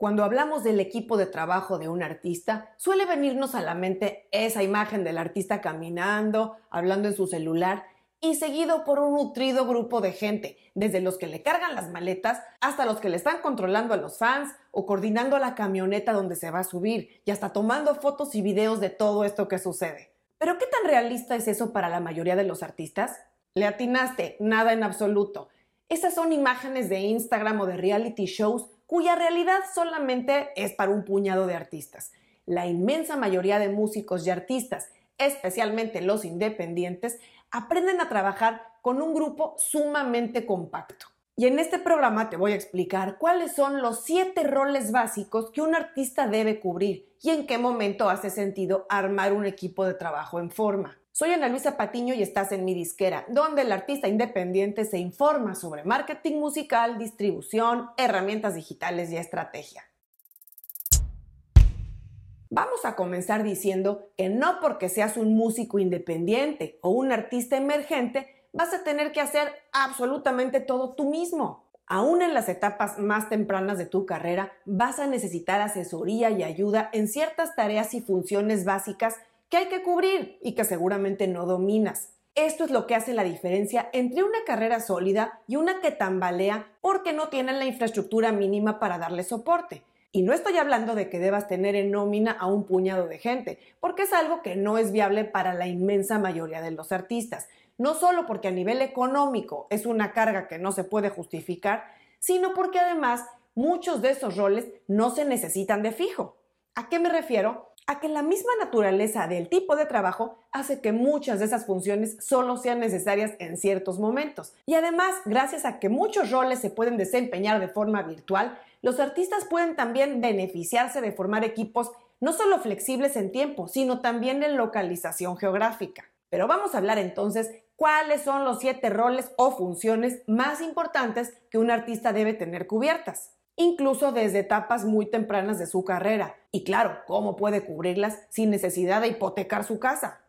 Cuando hablamos del equipo de trabajo de un artista, suele venirnos a la mente esa imagen del artista caminando, hablando en su celular y seguido por un nutrido grupo de gente, desde los que le cargan las maletas hasta los que le están controlando a los fans o coordinando la camioneta donde se va a subir y hasta tomando fotos y videos de todo esto que sucede. Pero ¿qué tan realista es eso para la mayoría de los artistas? Le atinaste, nada en absoluto. Esas son imágenes de Instagram o de reality shows cuya realidad solamente es para un puñado de artistas. La inmensa mayoría de músicos y artistas, especialmente los independientes, aprenden a trabajar con un grupo sumamente compacto. Y en este programa te voy a explicar cuáles son los siete roles básicos que un artista debe cubrir y en qué momento hace sentido armar un equipo de trabajo en forma. Soy Ana Luisa Patiño y estás en mi disquera, donde el artista independiente se informa sobre marketing musical, distribución, herramientas digitales y estrategia. Vamos a comenzar diciendo que no porque seas un músico independiente o un artista emergente vas a tener que hacer absolutamente todo tú mismo. Aún en las etapas más tempranas de tu carrera vas a necesitar asesoría y ayuda en ciertas tareas y funciones básicas que hay que cubrir y que seguramente no dominas. Esto es lo que hace la diferencia entre una carrera sólida y una que tambalea porque no tienen la infraestructura mínima para darle soporte. Y no estoy hablando de que debas tener en nómina a un puñado de gente, porque es algo que no es viable para la inmensa mayoría de los artistas. No solo porque a nivel económico es una carga que no se puede justificar, sino porque además muchos de esos roles no se necesitan de fijo. ¿A qué me refiero? a que la misma naturaleza del tipo de trabajo hace que muchas de esas funciones solo sean necesarias en ciertos momentos. Y además, gracias a que muchos roles se pueden desempeñar de forma virtual, los artistas pueden también beneficiarse de formar equipos no solo flexibles en tiempo, sino también en localización geográfica. Pero vamos a hablar entonces cuáles son los siete roles o funciones más importantes que un artista debe tener cubiertas incluso desde etapas muy tempranas de su carrera. Y claro, cómo puede cubrirlas sin necesidad de hipotecar su casa.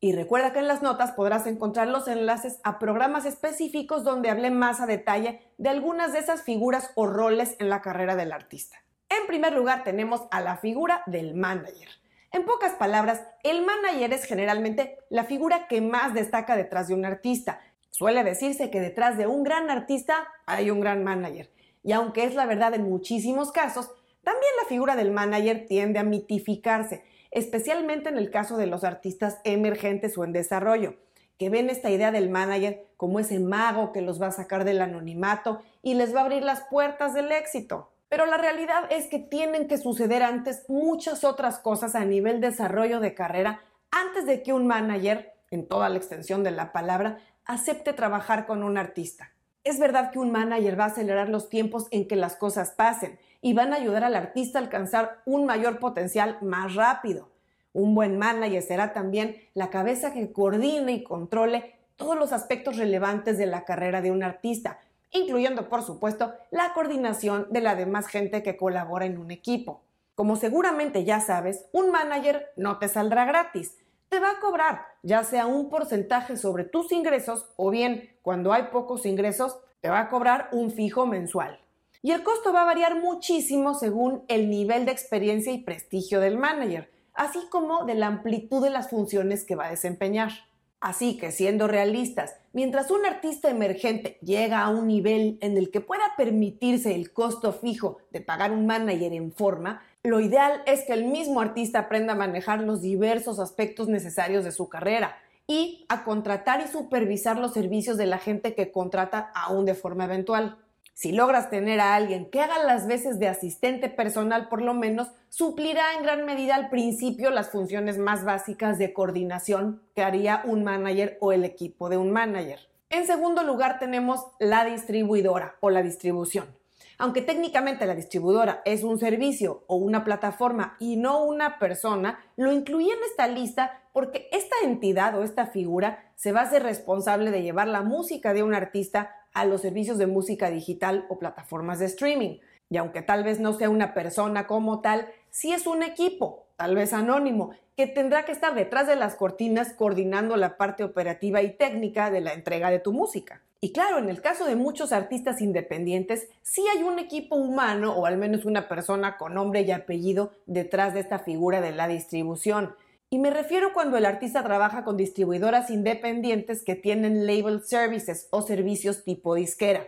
Y recuerda que en las notas podrás encontrar los enlaces a programas específicos donde hablé más a detalle de algunas de esas figuras o roles en la carrera del artista. En primer lugar tenemos a la figura del manager. En pocas palabras, el manager es generalmente la figura que más destaca detrás de un artista. Suele decirse que detrás de un gran artista hay un gran manager. Y aunque es la verdad en muchísimos casos, también la figura del manager tiende a mitificarse, especialmente en el caso de los artistas emergentes o en desarrollo, que ven esta idea del manager como ese mago que los va a sacar del anonimato y les va a abrir las puertas del éxito. Pero la realidad es que tienen que suceder antes muchas otras cosas a nivel desarrollo de carrera antes de que un manager, en toda la extensión de la palabra, acepte trabajar con un artista. Es verdad que un manager va a acelerar los tiempos en que las cosas pasen y van a ayudar al artista a alcanzar un mayor potencial más rápido. Un buen manager será también la cabeza que coordine y controle todos los aspectos relevantes de la carrera de un artista, incluyendo por supuesto la coordinación de la demás gente que colabora en un equipo. Como seguramente ya sabes, un manager no te saldrá gratis te va a cobrar ya sea un porcentaje sobre tus ingresos o bien cuando hay pocos ingresos, te va a cobrar un fijo mensual. Y el costo va a variar muchísimo según el nivel de experiencia y prestigio del manager, así como de la amplitud de las funciones que va a desempeñar. Así que siendo realistas, mientras un artista emergente llega a un nivel en el que pueda permitirse el costo fijo de pagar un manager en forma, lo ideal es que el mismo artista aprenda a manejar los diversos aspectos necesarios de su carrera y a contratar y supervisar los servicios de la gente que contrata aún de forma eventual. Si logras tener a alguien que haga las veces de asistente personal, por lo menos suplirá en gran medida al principio las funciones más básicas de coordinación que haría un manager o el equipo de un manager. En segundo lugar tenemos la distribuidora o la distribución. Aunque técnicamente la distribuidora es un servicio o una plataforma y no una persona, lo incluí en esta lista porque esta entidad o esta figura se va a ser responsable de llevar la música de un artista a los servicios de música digital o plataformas de streaming. Y aunque tal vez no sea una persona como tal, sí es un equipo, tal vez anónimo, que tendrá que estar detrás de las cortinas coordinando la parte operativa y técnica de la entrega de tu música. Y claro, en el caso de muchos artistas independientes, sí hay un equipo humano o al menos una persona con nombre y apellido detrás de esta figura de la distribución. Y me refiero cuando el artista trabaja con distribuidoras independientes que tienen label services o servicios tipo disquera.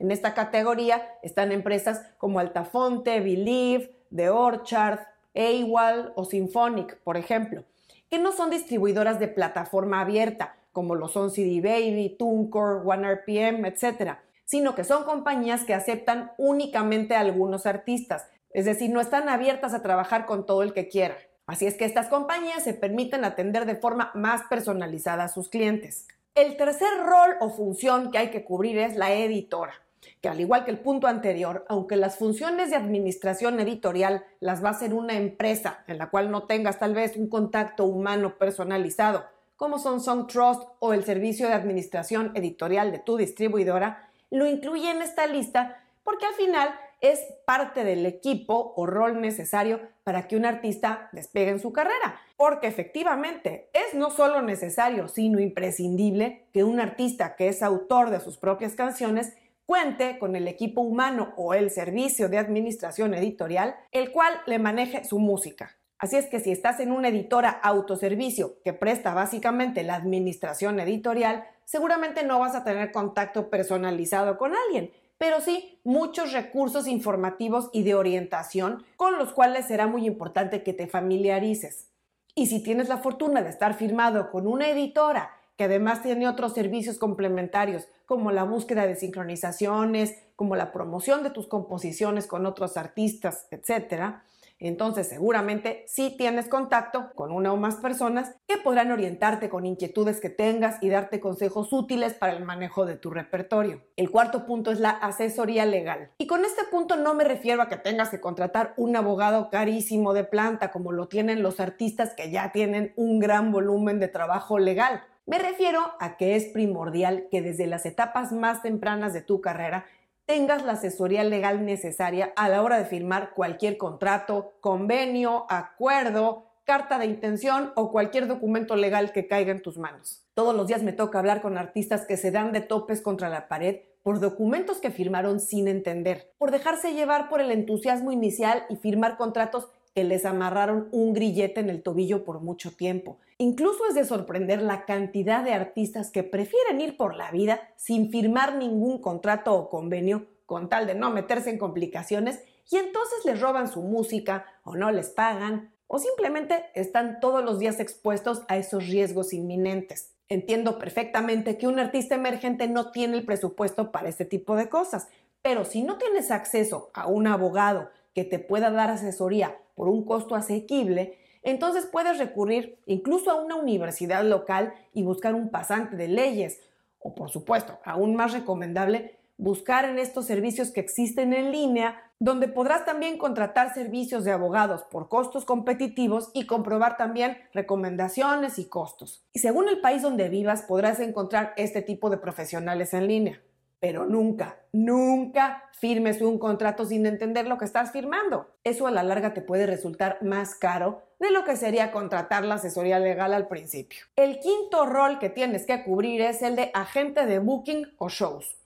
En esta categoría están empresas como Altafonte, Believe, The Orchard, AWAL o Symphonic, por ejemplo, que no son distribuidoras de plataforma abierta, como lo son CD Baby, TuneCore, OneRPM, etc., sino que son compañías que aceptan únicamente a algunos artistas, es decir, no están abiertas a trabajar con todo el que quiera. Así es que estas compañías se permiten atender de forma más personalizada a sus clientes. El tercer rol o función que hay que cubrir es la editora, que al igual que el punto anterior, aunque las funciones de administración editorial las va a hacer una empresa en la cual no tengas tal vez un contacto humano personalizado, como son Song Trust o el servicio de administración editorial de tu distribuidora, lo incluye en esta lista porque al final es parte del equipo o rol necesario para que un artista despegue en su carrera. Porque efectivamente es no solo necesario, sino imprescindible que un artista que es autor de sus propias canciones cuente con el equipo humano o el servicio de administración editorial, el cual le maneje su música. Así es que si estás en una editora autoservicio que presta básicamente la administración editorial, seguramente no vas a tener contacto personalizado con alguien, pero sí muchos recursos informativos y de orientación con los cuales será muy importante que te familiarices. Y si tienes la fortuna de estar firmado con una editora que además tiene otros servicios complementarios como la búsqueda de sincronizaciones, como la promoción de tus composiciones con otros artistas, etc., entonces seguramente sí tienes contacto con una o más personas que podrán orientarte con inquietudes que tengas y darte consejos útiles para el manejo de tu repertorio. El cuarto punto es la asesoría legal. Y con este punto no me refiero a que tengas que contratar un abogado carísimo de planta como lo tienen los artistas que ya tienen un gran volumen de trabajo legal. Me refiero a que es primordial que desde las etapas más tempranas de tu carrera tengas la asesoría legal necesaria a la hora de firmar cualquier contrato, convenio, acuerdo, carta de intención o cualquier documento legal que caiga en tus manos. Todos los días me toca hablar con artistas que se dan de topes contra la pared por documentos que firmaron sin entender, por dejarse llevar por el entusiasmo inicial y firmar contratos que les amarraron un grillete en el tobillo por mucho tiempo. Incluso es de sorprender la cantidad de artistas que prefieren ir por la vida sin firmar ningún contrato o convenio con tal de no meterse en complicaciones y entonces les roban su música o no les pagan o simplemente están todos los días expuestos a esos riesgos inminentes. Entiendo perfectamente que un artista emergente no tiene el presupuesto para este tipo de cosas, pero si no tienes acceso a un abogado que te pueda dar asesoría por un costo asequible, entonces puedes recurrir incluso a una universidad local y buscar un pasante de leyes. O por supuesto, aún más recomendable, buscar en estos servicios que existen en línea, donde podrás también contratar servicios de abogados por costos competitivos y comprobar también recomendaciones y costos. Y según el país donde vivas, podrás encontrar este tipo de profesionales en línea pero nunca, nunca firmes un contrato sin entender lo que estás firmando. Eso a la larga te puede resultar más caro de lo que sería contratar la asesoría legal al principio. El quinto rol que tienes que cubrir es el de agente de booking o shows.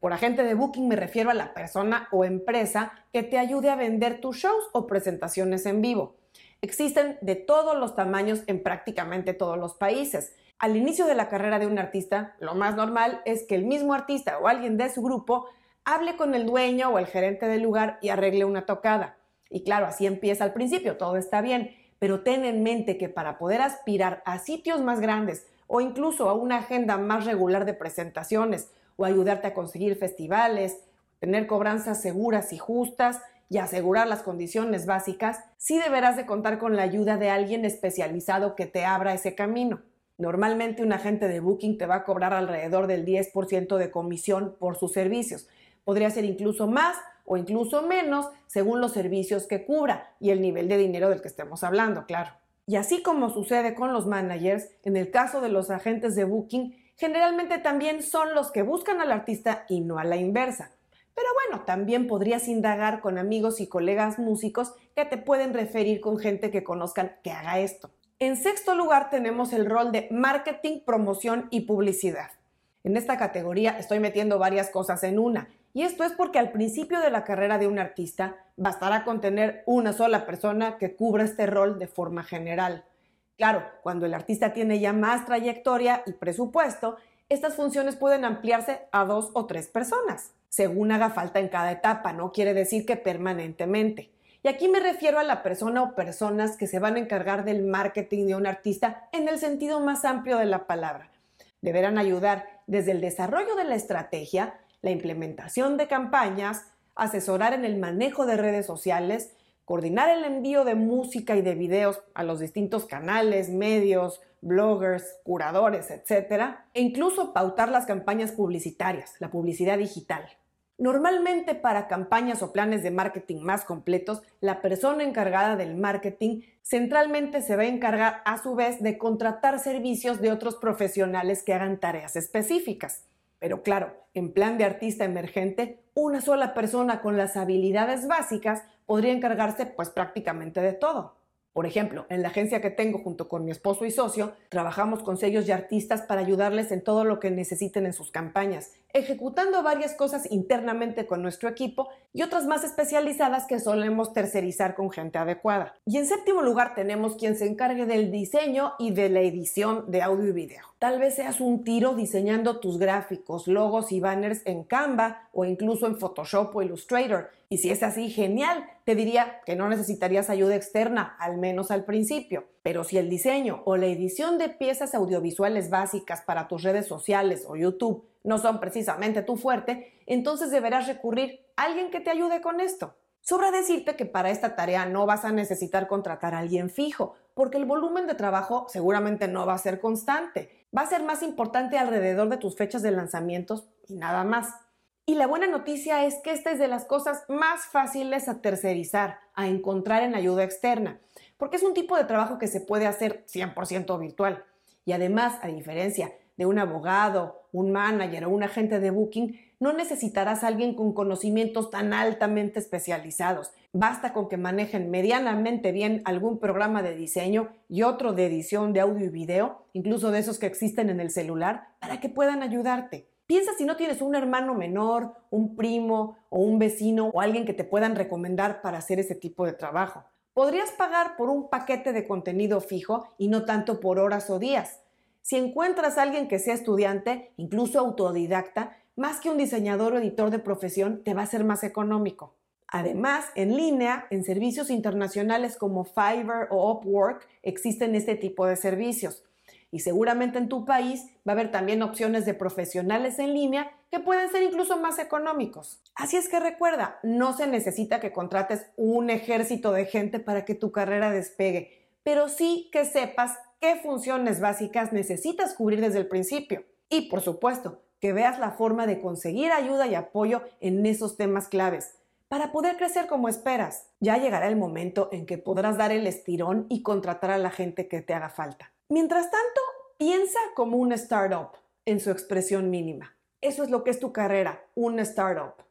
Por agente de booking me refiero a la persona o empresa que te ayude a vender tus shows o presentaciones en vivo. Existen de todos los tamaños en prácticamente todos los países al inicio de la carrera de un artista, lo más normal es que el mismo artista o alguien de su grupo hable con el dueño o el gerente del lugar y arregle una tocada. Y claro, así empieza al principio, todo está bien, pero ten en mente que para poder aspirar a sitios más grandes o incluso a una agenda más regular de presentaciones o ayudarte a conseguir festivales, tener cobranzas seguras y justas y asegurar las condiciones básicas, sí deberás de contar con la ayuda de alguien especializado que te abra ese camino. Normalmente un agente de booking te va a cobrar alrededor del 10% de comisión por sus servicios. Podría ser incluso más o incluso menos según los servicios que cubra y el nivel de dinero del que estemos hablando, claro. Y así como sucede con los managers, en el caso de los agentes de booking, generalmente también son los que buscan al artista y no a la inversa. Pero bueno, también podrías indagar con amigos y colegas músicos que te pueden referir con gente que conozcan que haga esto. En sexto lugar tenemos el rol de marketing, promoción y publicidad. En esta categoría estoy metiendo varias cosas en una, y esto es porque al principio de la carrera de un artista bastará con tener una sola persona que cubra este rol de forma general. Claro, cuando el artista tiene ya más trayectoria y presupuesto, estas funciones pueden ampliarse a dos o tres personas, según haga falta en cada etapa, no quiere decir que permanentemente. Y aquí me refiero a la persona o personas que se van a encargar del marketing de un artista en el sentido más amplio de la palabra. Deberán ayudar desde el desarrollo de la estrategia, la implementación de campañas, asesorar en el manejo de redes sociales, coordinar el envío de música y de videos a los distintos canales, medios, bloggers, curadores, etc. E incluso pautar las campañas publicitarias, la publicidad digital. Normalmente para campañas o planes de marketing más completos, la persona encargada del marketing centralmente se va a encargar a su vez de contratar servicios de otros profesionales que hagan tareas específicas. Pero claro, en plan de artista emergente, una sola persona con las habilidades básicas podría encargarse pues prácticamente de todo. Por ejemplo, en la agencia que tengo junto con mi esposo y socio, trabajamos con sellos y artistas para ayudarles en todo lo que necesiten en sus campañas, ejecutando varias cosas internamente con nuestro equipo y otras más especializadas que solemos tercerizar con gente adecuada. Y en séptimo lugar tenemos quien se encargue del diseño y de la edición de audio y video. Tal vez seas un tiro diseñando tus gráficos, logos y banners en Canva o incluso en Photoshop o Illustrator. Y si es así, genial. Te diría que no necesitarías ayuda externa, al menos al principio. Pero si el diseño o la edición de piezas audiovisuales básicas para tus redes sociales o YouTube no son precisamente tu fuerte, entonces deberás recurrir a alguien que te ayude con esto. Sobra decirte que para esta tarea no vas a necesitar contratar a alguien fijo, porque el volumen de trabajo seguramente no va a ser constante va a ser más importante alrededor de tus fechas de lanzamientos y nada más. Y la buena noticia es que esta es de las cosas más fáciles a tercerizar, a encontrar en ayuda externa, porque es un tipo de trabajo que se puede hacer 100% virtual. Y además, a diferencia de un abogado, un manager o un agente de booking, no necesitarás a alguien con conocimientos tan altamente especializados. Basta con que manejen medianamente bien algún programa de diseño y otro de edición de audio y video, incluso de esos que existen en el celular, para que puedan ayudarte. Piensa si no tienes un hermano menor, un primo o un vecino o alguien que te puedan recomendar para hacer ese tipo de trabajo. Podrías pagar por un paquete de contenido fijo y no tanto por horas o días. Si encuentras a alguien que sea estudiante, incluso autodidacta, más que un diseñador o editor de profesión, te va a ser más económico. Además, en línea, en servicios internacionales como Fiverr o Upwork, existen este tipo de servicios. Y seguramente en tu país va a haber también opciones de profesionales en línea que pueden ser incluso más económicos. Así es que recuerda, no se necesita que contrates un ejército de gente para que tu carrera despegue, pero sí que sepas qué funciones básicas necesitas cubrir desde el principio. Y por supuesto, que veas la forma de conseguir ayuda y apoyo en esos temas claves para poder crecer como esperas. Ya llegará el momento en que podrás dar el estirón y contratar a la gente que te haga falta. Mientras tanto, piensa como una startup en su expresión mínima. Eso es lo que es tu carrera, una startup.